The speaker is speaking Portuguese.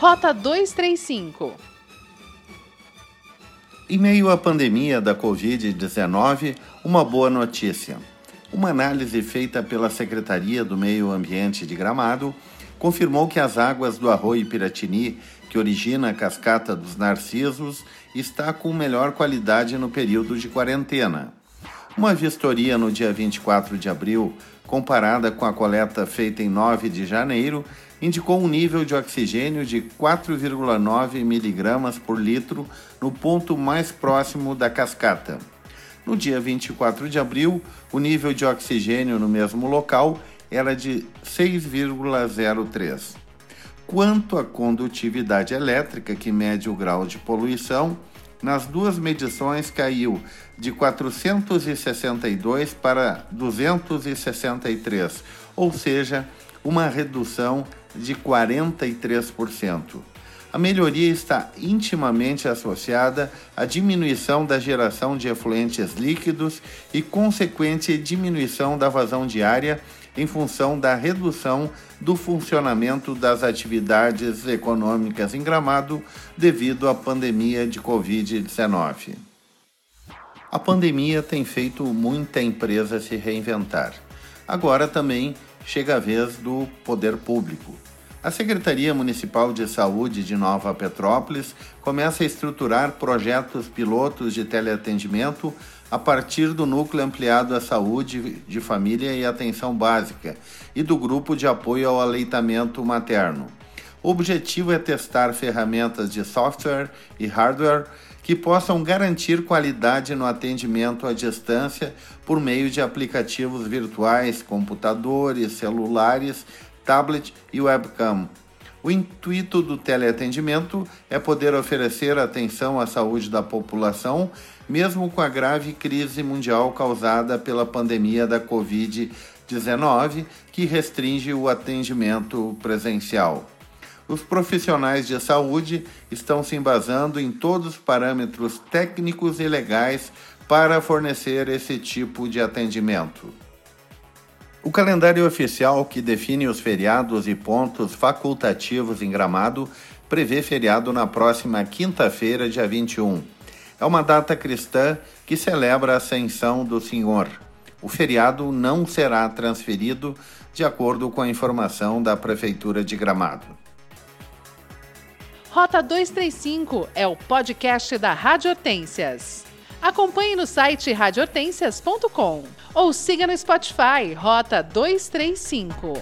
Rota 235. Em meio à pandemia da Covid-19, uma boa notícia. Uma análise feita pela Secretaria do Meio Ambiente de Gramado confirmou que as águas do Arroio Piratini, que origina a cascata dos Narcisos, está com melhor qualidade no período de quarentena. Uma vistoria no dia 24 de abril, comparada com a coleta feita em 9 de janeiro, indicou um nível de oxigênio de 4,9 miligramas por litro no ponto mais próximo da cascata. No dia 24 de abril, o nível de oxigênio no mesmo local era de 6,03. Quanto à condutividade elétrica, que mede o grau de poluição, nas duas medições caiu de 462 para 263, ou seja, uma redução de 43%. A melhoria está intimamente associada à diminuição da geração de efluentes líquidos e consequente diminuição da vazão diária em função da redução do funcionamento das atividades econômicas em Gramado devido à pandemia de Covid-19. A pandemia tem feito muita empresa se reinventar. Agora também chega a vez do poder público. A Secretaria Municipal de Saúde de Nova Petrópolis começa a estruturar projetos pilotos de teleatendimento a partir do Núcleo Ampliado à Saúde de Família e Atenção Básica e do Grupo de Apoio ao Aleitamento Materno. O objetivo é testar ferramentas de software e hardware que possam garantir qualidade no atendimento à distância por meio de aplicativos virtuais, computadores, celulares, tablet e webcam. O intuito do teleatendimento é poder oferecer atenção à saúde da população, mesmo com a grave crise mundial causada pela pandemia da Covid-19, que restringe o atendimento presencial. Os profissionais de saúde estão se embasando em todos os parâmetros técnicos e legais para fornecer esse tipo de atendimento. O calendário oficial que define os feriados e pontos facultativos em Gramado prevê feriado na próxima quinta-feira, dia 21. É uma data cristã que celebra a ascensão do Senhor. O feriado não será transferido, de acordo com a informação da Prefeitura de Gramado. Rota 235 é o podcast da Rádio Hortências. Acompanhe no site radiohortências.com ou siga no Spotify Rota 235.